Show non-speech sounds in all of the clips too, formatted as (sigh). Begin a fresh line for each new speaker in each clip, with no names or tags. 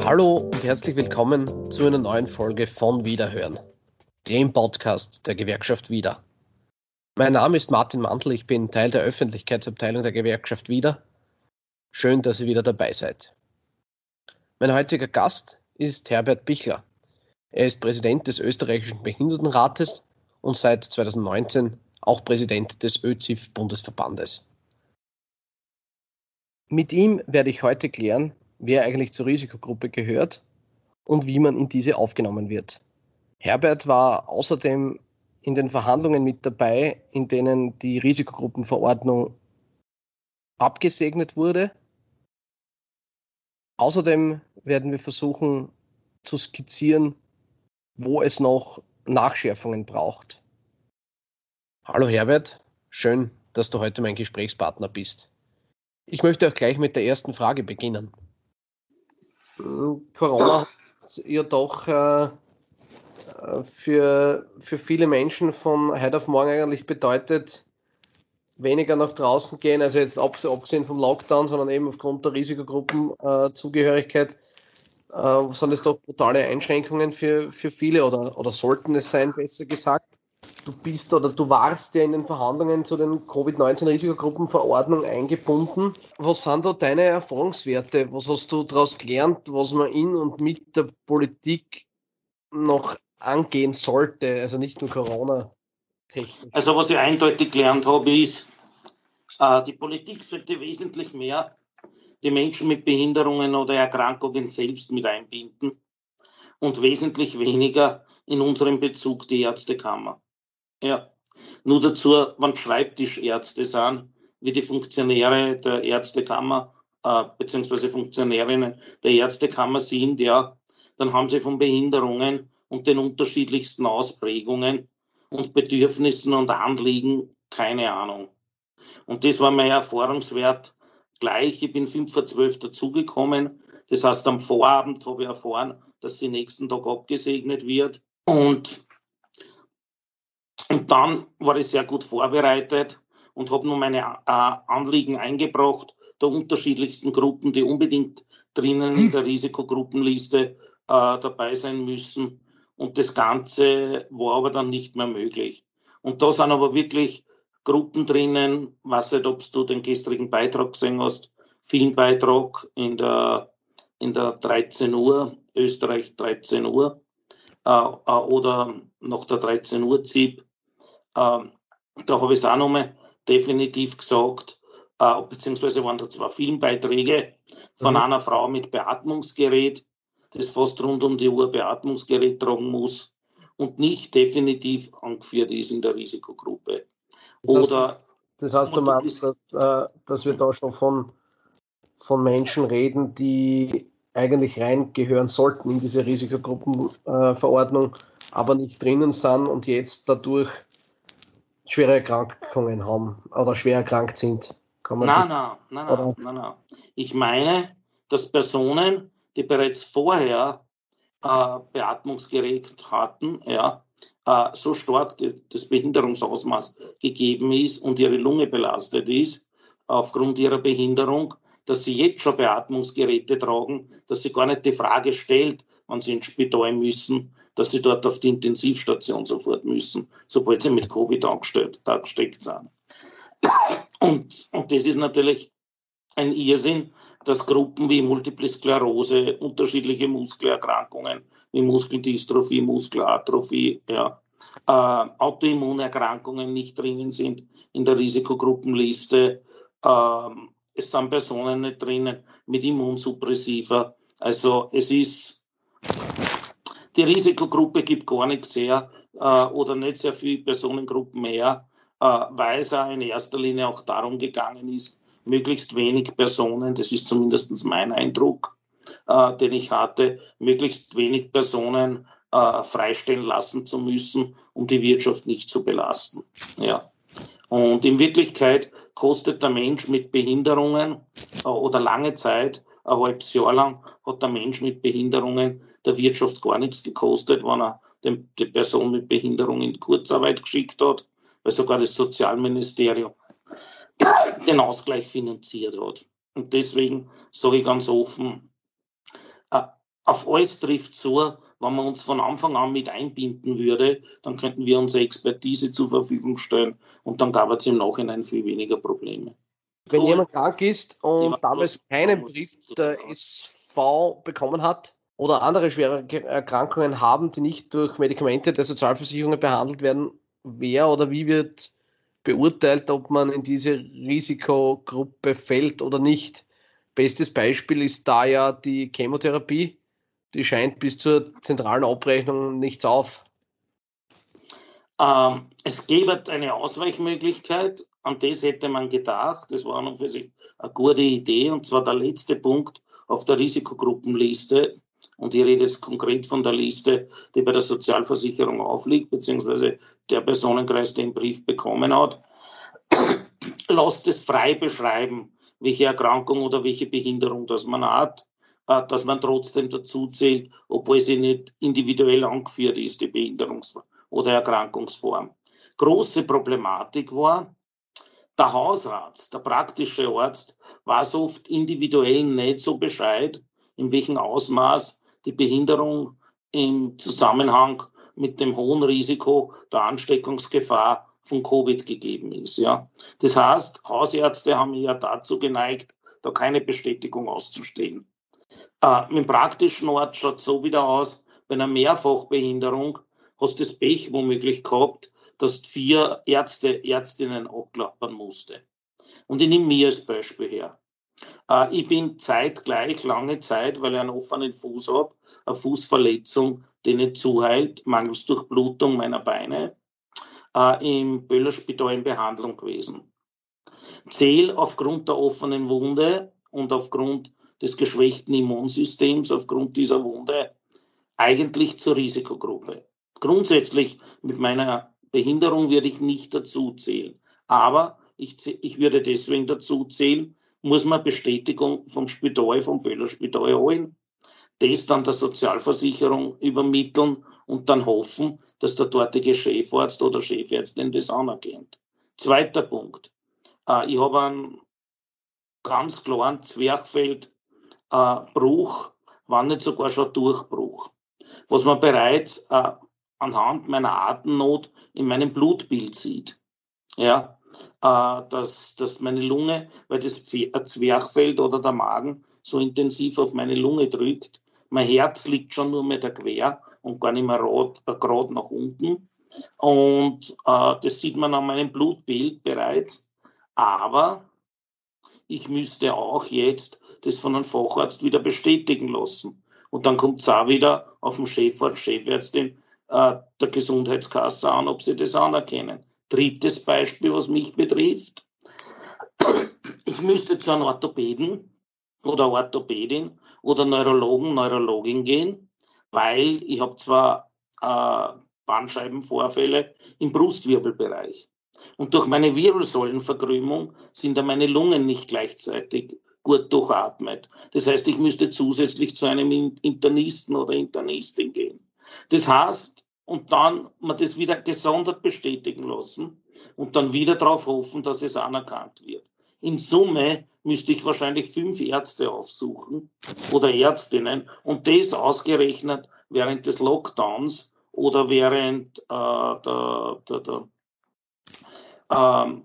Hallo und herzlich willkommen zu einer neuen Folge von Wiederhören, dem Podcast der Gewerkschaft Wieder. Mein Name ist Martin Mantel, ich bin Teil der Öffentlichkeitsabteilung der Gewerkschaft Wieder. Schön, dass ihr wieder dabei seid. Mein heutiger Gast ist Herbert Bichler. Er ist Präsident des österreichischen Behindertenrates und seit 2019 auch Präsident des ÖZIF-Bundesverbandes. Mit ihm werde ich heute klären, wer eigentlich zur Risikogruppe gehört und wie man in diese aufgenommen wird. Herbert war außerdem in den Verhandlungen mit dabei, in denen die Risikogruppenverordnung abgesegnet wurde. Außerdem werden wir versuchen zu skizzieren, wo es noch Nachschärfungen braucht. Hallo Herbert, schön, dass du heute mein Gesprächspartner bist. Ich möchte auch gleich mit der ersten Frage beginnen. Corona hat ja doch äh, für, für viele Menschen von heute auf morgen eigentlich bedeutet, weniger nach draußen gehen, also jetzt abgesehen vom Lockdown, sondern eben aufgrund der Risikogruppenzugehörigkeit, äh, sind es doch brutale Einschränkungen für, für viele oder, oder sollten es sein, besser gesagt. Du bist oder du warst ja in den Verhandlungen zu den Covid-19-Risikogruppenverordnung eingebunden. Was sind da deine Erfahrungswerte? Was hast du daraus gelernt, was man in und mit der Politik noch angehen sollte? Also nicht nur Corona.
Technik. Also was ich eindeutig gelernt habe, ist, äh, die Politik sollte wesentlich mehr die Menschen mit Behinderungen oder Erkrankungen selbst mit einbinden und wesentlich weniger in unserem Bezug die Ärztekammer. Ja. Nur dazu, wenn Schreibtischärzte sind, wie die Funktionäre der Ärztekammer äh, beziehungsweise Funktionärinnen der Ärztekammer sind, ja, dann haben sie von Behinderungen und den unterschiedlichsten Ausprägungen und Bedürfnissen und Anliegen keine Ahnung. Und das war mein Erfahrungswert gleich. Ich bin fünf vor zwölf dazugekommen. Das heißt, am Vorabend habe ich erfahren, dass sie nächsten Tag abgesegnet wird. Und und dann war ich sehr gut vorbereitet und habe nur meine äh, Anliegen eingebracht, der unterschiedlichsten Gruppen, die unbedingt drinnen in der Risikogruppenliste äh, dabei sein müssen. Und das Ganze war aber dann nicht mehr möglich. Und da sind aber wirklich Gruppen drinnen, weiß nicht, ob du den gestrigen Beitrag gesehen hast, Filmbeitrag in der, in der 13 Uhr, Österreich 13 Uhr, äh, äh, oder nach der 13 Uhr ZIP, ähm, da habe ich es auch nochmal definitiv gesagt, äh, beziehungsweise waren da zwei Filmbeiträge von mhm. einer Frau mit Beatmungsgerät, das fast rund um die Uhr Beatmungsgerät tragen muss und nicht definitiv angeführt ist in der Risikogruppe.
Das heißt, Oder, das heißt, du meinst, dass, äh, dass wir da schon von, von Menschen reden, die eigentlich reingehören sollten in diese Risikogruppenverordnung, äh, aber nicht drinnen sind und jetzt dadurch schwere Erkrankungen haben oder schwer erkrankt sind.
Kann man nein, das, nein, nein, nein, nein, nein. Ich meine, dass Personen, die bereits vorher äh, Beatmungsgerät hatten, ja, äh, so stark die, das Behinderungsausmaß gegeben ist und ihre Lunge belastet ist, aufgrund ihrer Behinderung, dass sie jetzt schon Beatmungsgeräte tragen, dass sie gar nicht die Frage stellt, wann sie ins Spital müssen, dass sie dort auf die Intensivstation sofort müssen, sobald sie mit Covid angesteckt sind. Und, und das ist natürlich ein Irrsinn, dass Gruppen wie Multiple Sklerose, unterschiedliche Muskelerkrankungen wie Muskeldystrophie, Muskelatrophie, ja, äh, Autoimmunerkrankungen nicht drinnen sind in der Risikogruppenliste. Äh, es sind Personen nicht drinnen mit Immunsuppressiva. Also es ist die Risikogruppe gibt gar nichts her äh, oder nicht sehr viele Personengruppen her, äh, weil es auch in erster Linie auch darum gegangen ist, möglichst wenig Personen, das ist zumindest mein Eindruck, äh, den ich hatte, möglichst wenig Personen äh, freistellen lassen zu müssen, um die Wirtschaft nicht zu belasten. Ja. Und in Wirklichkeit kostet der Mensch mit Behinderungen äh, oder lange Zeit, ein halbes Jahr lang, hat der Mensch mit Behinderungen der Wirtschaft gar nichts gekostet, wenn er den, die Person mit Behinderung in Kurzarbeit geschickt hat, weil sogar das Sozialministerium den Ausgleich finanziert hat. Und deswegen sage ich ganz offen, äh, auf alles trifft zu, wenn man uns von Anfang an mit einbinden würde, dann könnten wir unsere Expertise zur Verfügung stellen und dann gab es im Nachhinein viel weniger Probleme.
Wenn cool. jemand krank ist und damals keinen Brief der SV bekommen hat oder andere schwere Erkrankungen haben, die nicht durch Medikamente der Sozialversicherungen behandelt werden, wer oder wie wird beurteilt, ob man in diese Risikogruppe fällt oder nicht? Bestes Beispiel ist da ja die Chemotherapie. Die scheint bis zur zentralen Abrechnung nichts auf.
Ähm, es gäbe eine Ausweichmöglichkeit, an das hätte man gedacht. Das war an für sich eine gute Idee. Und zwar der letzte Punkt auf der Risikogruppenliste. Und ich rede jetzt konkret von der Liste, die bei der Sozialversicherung aufliegt, beziehungsweise der Personenkreis, den Brief bekommen hat. (clears throat) Lasst es frei beschreiben, welche Erkrankung oder welche Behinderung das man hat, äh, dass man trotzdem dazu zählt, obwohl sie nicht individuell angeführt ist, die Behinderungs- oder Erkrankungsform. Große Problematik war, der Hausarzt, der praktische Arzt, weiß oft individuell nicht so Bescheid, in welchem Ausmaß die Behinderung im Zusammenhang mit dem hohen Risiko der Ansteckungsgefahr von Covid gegeben ist. Ja. Das heißt, Hausärzte haben ja dazu geneigt, da keine Bestätigung auszustellen. Äh, dem praktischen Ort schaut so wieder aus, bei einer Mehrfachbehinderung hast du das Pech womöglich gehabt, dass vier Ärzte, Ärztinnen abklappern musste. Und ich nehme mir als Beispiel her. Äh, ich bin zeitgleich, lange Zeit, weil ich einen offenen Fuß habe, eine Fußverletzung, die nicht zuheilt, mangels Durchblutung meiner Beine, äh, im Böllerspital in Behandlung gewesen. Zähl aufgrund der offenen Wunde und aufgrund des geschwächten Immunsystems, aufgrund dieser Wunde, eigentlich zur Risikogruppe. Grundsätzlich mit meiner Behinderung würde ich nicht dazu zählen. Aber ich, ich würde deswegen dazu zählen, muss man Bestätigung vom Spital, vom Böller Spital holen, das dann der Sozialversicherung übermitteln und dann hoffen, dass der dortige Chefarzt oder Chefärztin das anerkennt. Zweiter Punkt. Äh, ich habe einen ganz klaren Zwerchfeldbruch, äh, wann nicht sogar schon Durchbruch. Was man bereits äh, anhand meiner Atemnot in meinem Blutbild sieht. Ja, dass, dass meine Lunge, weil das Zwerchfeld oder der Magen so intensiv auf meine Lunge drückt, mein Herz liegt schon nur mehr quer und gar nicht mehr äh, gerade nach unten. Und äh, das sieht man an meinem Blutbild bereits. Aber ich müsste auch jetzt das von einem Facharzt wieder bestätigen lassen. Und dann kommt es auch wieder auf den Chefarzt, Chefärztin äh, der Gesundheitskasse an, ob sie das anerkennen. Drittes Beispiel, was mich betrifft. Ich müsste zu einem Orthopäden oder Orthopädin oder Neurologen, Neurologin gehen, weil ich habe zwar äh, Bandscheibenvorfälle im Brustwirbelbereich. Und durch meine Wirbelsäulenverkrümmung sind da meine Lungen nicht gleichzeitig gut durchatmet. Das heißt, ich müsste zusätzlich zu einem Internisten oder Internistin gehen. Das heißt, und dann man das wieder gesondert bestätigen lassen und dann wieder darauf hoffen, dass es anerkannt wird. In Summe müsste ich wahrscheinlich fünf Ärzte aufsuchen oder Ärztinnen und das ausgerechnet während des Lockdowns oder während äh, der, der, der, ähm,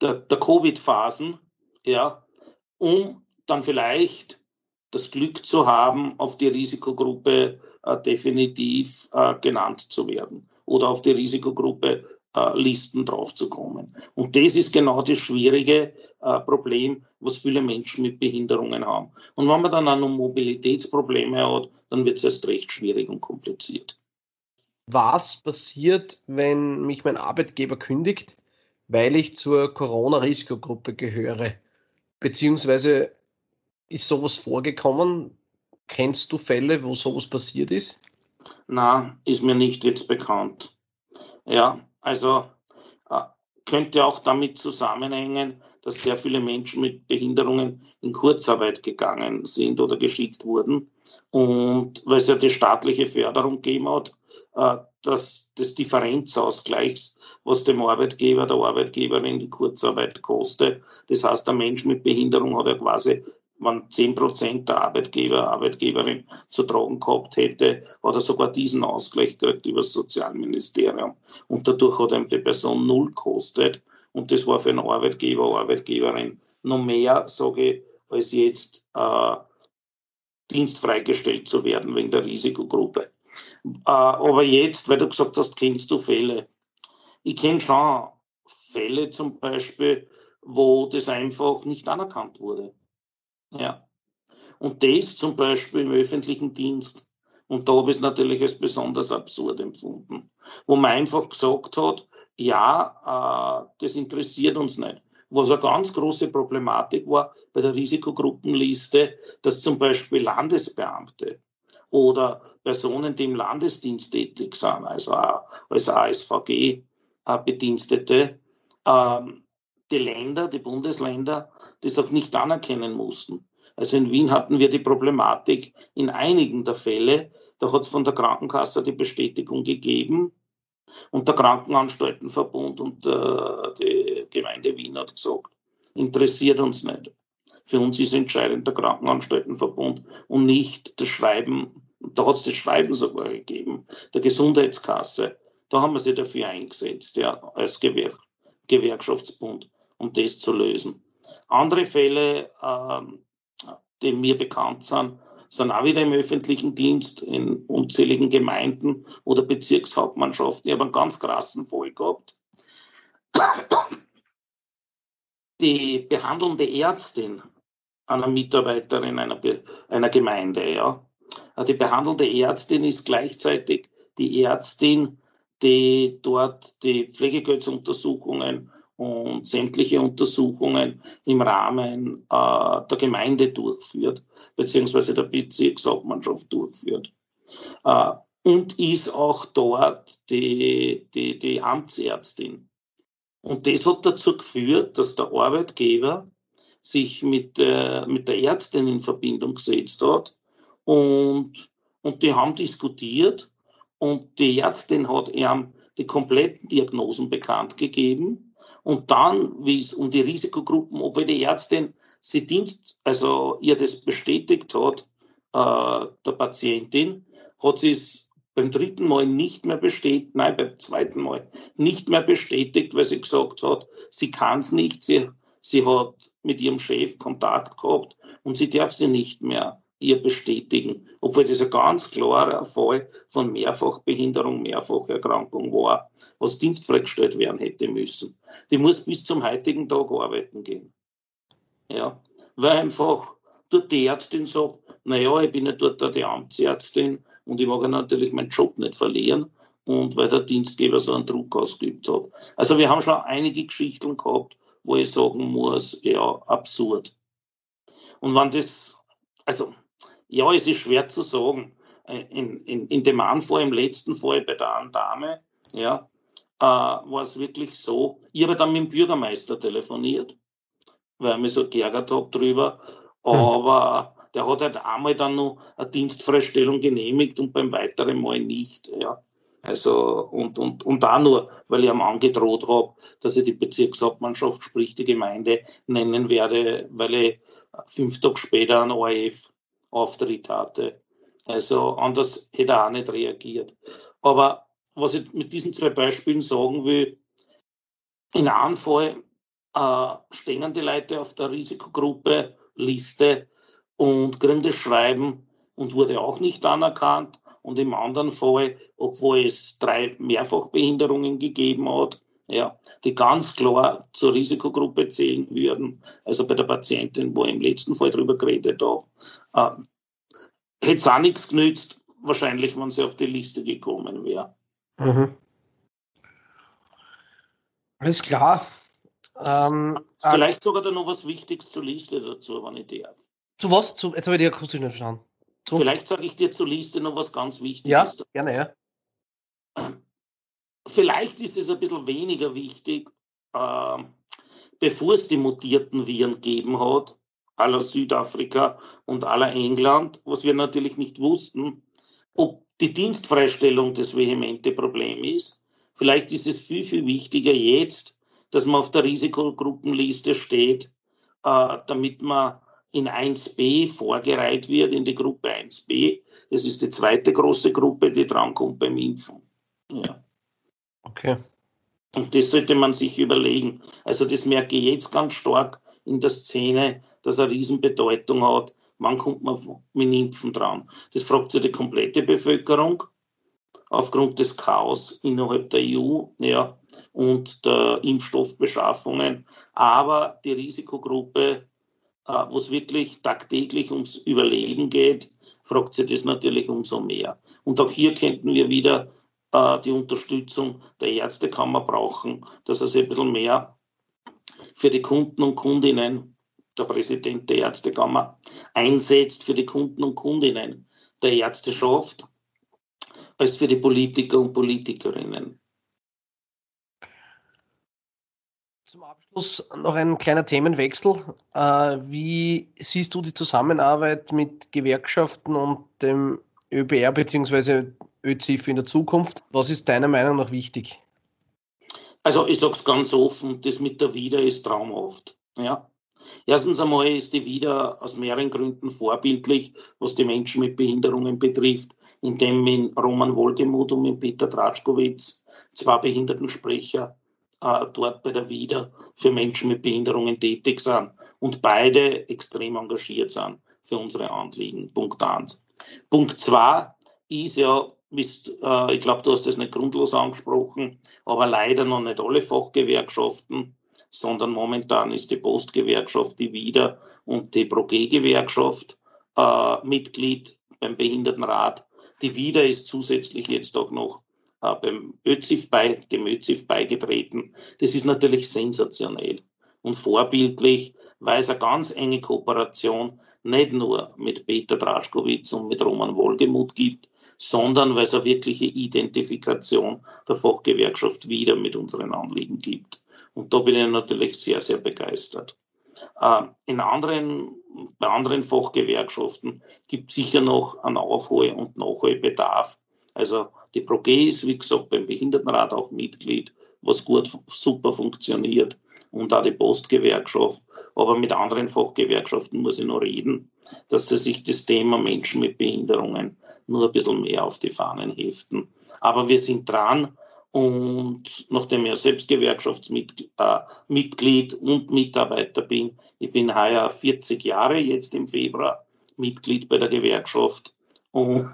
der, der Covid-Phasen, ja, um dann vielleicht das Glück zu haben, auf die Risikogruppe äh, definitiv äh, genannt zu werden oder auf die Risikogruppe äh, Listen draufzukommen. Und das ist genau das schwierige äh, Problem, was viele Menschen mit Behinderungen haben. Und wenn man dann auch noch Mobilitätsprobleme hat, dann wird es erst recht schwierig und kompliziert.
Was passiert, wenn mich mein Arbeitgeber kündigt, weil ich zur Corona-Risikogruppe gehöre? Beziehungsweise ist sowas vorgekommen? Kennst du Fälle, wo sowas passiert ist?
Na, ist mir nicht jetzt bekannt. Ja, also äh, könnte auch damit zusammenhängen, dass sehr viele Menschen mit Behinderungen in Kurzarbeit gegangen sind oder geschickt wurden. Und weil es ja die staatliche Förderung gegeben hat, äh, das, des Differenzausgleichs, was dem Arbeitgeber, der Arbeitgeberin die Kurzarbeit kostet. Das heißt, der Mensch mit Behinderung hat ja quasi, wenn 10% der Arbeitgeber, Arbeitgeberin zu tragen gehabt hätte, hat er sogar diesen Ausgleich gekriegt über das Sozialministerium. Und dadurch hat ihm die Person null gekostet. Und das war für einen Arbeitgeber, Arbeitgeberin noch mehr, sage ich, als jetzt äh, dienstfreigestellt zu werden wegen der Risikogruppe. Äh, aber jetzt, weil du gesagt hast, kennst du Fälle. Ich kenne schon Fälle zum Beispiel, wo das einfach nicht anerkannt wurde. Ja. Und das zum Beispiel im öffentlichen Dienst. Und da habe ich es natürlich als besonders absurd empfunden. Wo man einfach gesagt hat, ja, äh, das interessiert uns nicht. Was eine ganz große Problematik war bei der Risikogruppenliste, dass zum Beispiel Landesbeamte oder Personen, die im Landesdienst tätig sind, also als ASVG-Bedienstete, ähm, die Länder, die Bundesländer, das auch nicht anerkennen mussten. Also in Wien hatten wir die Problematik in einigen der Fälle, da hat es von der Krankenkasse die Bestätigung gegeben und der Krankenanstaltenverbund und äh, die Gemeinde Wien hat gesagt, interessiert uns nicht. Für uns ist entscheidend der Krankenanstaltenverbund und nicht das Schreiben, da hat es das Schreiben sogar gegeben, der Gesundheitskasse. Da haben wir sich dafür eingesetzt, ja, als Gewerk Gewerkschaftsbund, um das zu lösen. Andere Fälle, äh, die mir bekannt sind, sind auch wieder im öffentlichen Dienst in unzähligen Gemeinden oder Bezirkshauptmannschaften. Ich habe einen ganz krassen Fall gehabt. Die behandelnde Ärztin einer Mitarbeiterin einer, einer Gemeinde, ja. Die behandelnde Ärztin ist gleichzeitig die Ärztin, die dort die Pflegegeldsuntersuchungen und sämtliche Untersuchungen im Rahmen äh, der Gemeinde durchführt, beziehungsweise der Bezirkshauptmannschaft durchführt. Äh, und ist auch dort die, die, die Amtsärztin. Und das hat dazu geführt, dass der Arbeitgeber sich mit, äh, mit der Ärztin in Verbindung gesetzt hat und, und die haben diskutiert und die Ärztin hat ihm die kompletten Diagnosen bekannt gegeben und dann, wie es um die Risikogruppen, obwohl die Ärztin sie Dienst, also ihr das bestätigt hat, äh, der Patientin, hat sie es beim dritten Mal nicht mehr bestätigt, nein, beim zweiten Mal nicht mehr bestätigt, weil sie gesagt hat, sie kann es nicht, sie, sie hat mit ihrem Chef Kontakt gehabt und sie darf sie nicht mehr ihr bestätigen, obwohl das ein ganz klarer Fall von Mehrfachbehinderung, Mehrfacherkrankung war, was dienstfreigestellt werden hätte müssen. Die muss bis zum heutigen Tag arbeiten gehen. Ja, weil einfach dort die Ärztin sagt, naja, ich bin ja dort die Amtsärztin und ich mag natürlich meinen Job nicht verlieren und weil der Dienstgeber so einen Druck ausgeübt hat. Also wir haben schon einige Geschichten gehabt, wo ich sagen muss, ja, absurd. Und wenn das, also ja, es ist schwer zu sagen. Äh, in, in, in dem Anfall, im letzten Fall bei der einen Dame, ja, äh, war es wirklich so. Ich habe dann mit dem Bürgermeister telefoniert, weil ich mich so geärgert habe drüber. Hm. Aber mhm. der hat halt einmal dann noch eine Dienstfreistellung genehmigt und beim weiteren Mal nicht. Ja. Also, und, und, und da nur, weil ich ihm angedroht habe, dass ich die Bezirkshauptmannschaft, sprich die Gemeinde, nennen werde, weil ich fünf Tage später einen ORF Auftritt hatte. Also anders hätte er auch nicht reagiert. Aber was ich mit diesen zwei Beispielen sagen will, in einem Fall äh, stehen die Leute auf der Risikogruppe Liste und kriegen das Schreiben und wurde auch nicht anerkannt. Und im anderen Fall, obwohl es drei Mehrfachbehinderungen gegeben hat, ja, die ganz klar zur Risikogruppe zählen würden. Also bei der Patientin, wo ich im letzten Fall drüber geredet habe, äh, hätte es auch nichts genützt, wahrscheinlich, wenn sie auf die Liste gekommen wäre. Mhm.
Alles klar.
Ähm, Vielleicht sogar da noch was Wichtiges zur Liste dazu, wenn ich darf.
Zu was? Zu, jetzt habe ich die akustisch nicht verstanden.
Vielleicht sage ich dir zur Liste noch was ganz Wichtiges.
Ja, gerne,
ja. Vielleicht ist es ein bisschen weniger wichtig, äh, bevor es die mutierten Viren gegeben hat, aller Südafrika und aller England, was wir natürlich nicht wussten, ob die Dienstfreistellung das vehemente Problem ist. Vielleicht ist es viel, viel wichtiger jetzt, dass man auf der Risikogruppenliste steht, äh, damit man in 1b vorgereiht wird, in die Gruppe 1b. Das ist die zweite große Gruppe, die drankommt beim Impfen. Ja.
Okay.
Und das sollte man sich überlegen. Also das merke ich jetzt ganz stark in der Szene, dass er Riesenbedeutung hat. Wann kommt man mit Impfen dran? Das fragt sich die komplette Bevölkerung aufgrund des Chaos innerhalb der EU ja, und der Impfstoffbeschaffungen. Aber die Risikogruppe, äh, wo es wirklich tagtäglich ums Überleben geht, fragt sich das natürlich umso mehr. Und auch hier könnten wir wieder äh, die Unterstützung der Ärztekammer brauchen, dass er sich ein bisschen mehr für die Kunden und Kundinnen, der Präsident der Ärztekammer, einsetzt für die Kunden und Kundinnen der Ärzteschaft als für die Politiker und Politikerinnen.
Zum Abschluss noch ein kleiner Themenwechsel. Äh, wie siehst du die Zusammenarbeit mit Gewerkschaften und dem ÖBR bzw. ÖZIF in der Zukunft? Was ist deiner Meinung nach wichtig?
Also ich sage es ganz offen, das mit der Wieder ist traumhaft. Ja. Erstens einmal ist die Wieder aus mehreren Gründen vorbildlich, was die Menschen mit Behinderungen betrifft, indem mit Roman Wolgemuth und mit Peter Tratschkowitz zwei Behindertensprecher äh, dort bei der Wieder für Menschen mit Behinderungen tätig sind und beide extrem engagiert sind für unsere Anliegen. Punkt eins. Punkt zwei ist ja, äh, ich glaube, du hast das nicht grundlos angesprochen, aber leider noch nicht alle Fachgewerkschaften, sondern momentan ist die Postgewerkschaft, die Wieder und die Proge-Gewerkschaft äh, Mitglied beim Behindertenrat. Die Wieder ist zusätzlich jetzt auch noch äh, beim ÖZIF bei, dem ÖZIF beigetreten. Das ist natürlich sensationell und vorbildlich, weil es eine ganz enge Kooperation nicht nur mit Peter Draschkowitz und mit Roman Wolgemuth gibt, sondern weil es eine wirkliche Identifikation der Fachgewerkschaft wieder mit unseren Anliegen gibt. Und da bin ich natürlich sehr, sehr begeistert. Äh, in anderen, bei anderen Fachgewerkschaften gibt es sicher noch einen Aufhol- und Nachholbedarf. Also die ProG ist, wie gesagt, beim Behindertenrat auch Mitglied, was gut, super funktioniert. Und auch die Postgewerkschaft. Aber mit anderen Fachgewerkschaften muss ich noch reden, dass sie sich das Thema Menschen mit Behinderungen nur ein bisschen mehr auf die Fahnen heften. Aber wir sind dran. Und nachdem ich selbst Gewerkschaftsmitglied äh, und Mitarbeiter bin, ich bin heuer 40 Jahre, jetzt im Februar, Mitglied bei der Gewerkschaft. Und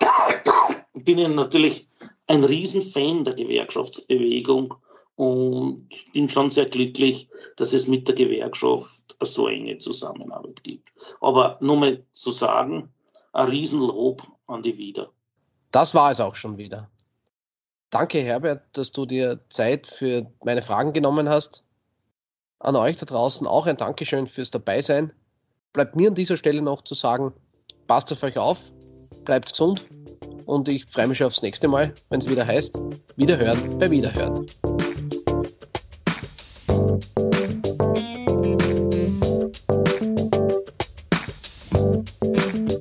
(coughs) bin ich natürlich ein Riesenfan der Gewerkschaftsbewegung und bin schon sehr glücklich, dass es mit der Gewerkschaft eine so enge Zusammenarbeit gibt. Aber nur mal zu sagen, ein Riesenlob an die Wieder.
Das war es auch schon wieder. Danke, Herbert, dass du dir Zeit für meine Fragen genommen hast. An euch da draußen auch ein Dankeschön fürs Dabeisein. Bleibt mir an dieser Stelle noch zu sagen, passt auf euch auf, bleibt gesund und ich freue mich aufs nächste Mal, wenn es wieder heißt, Wiederhören bei Wiederhören.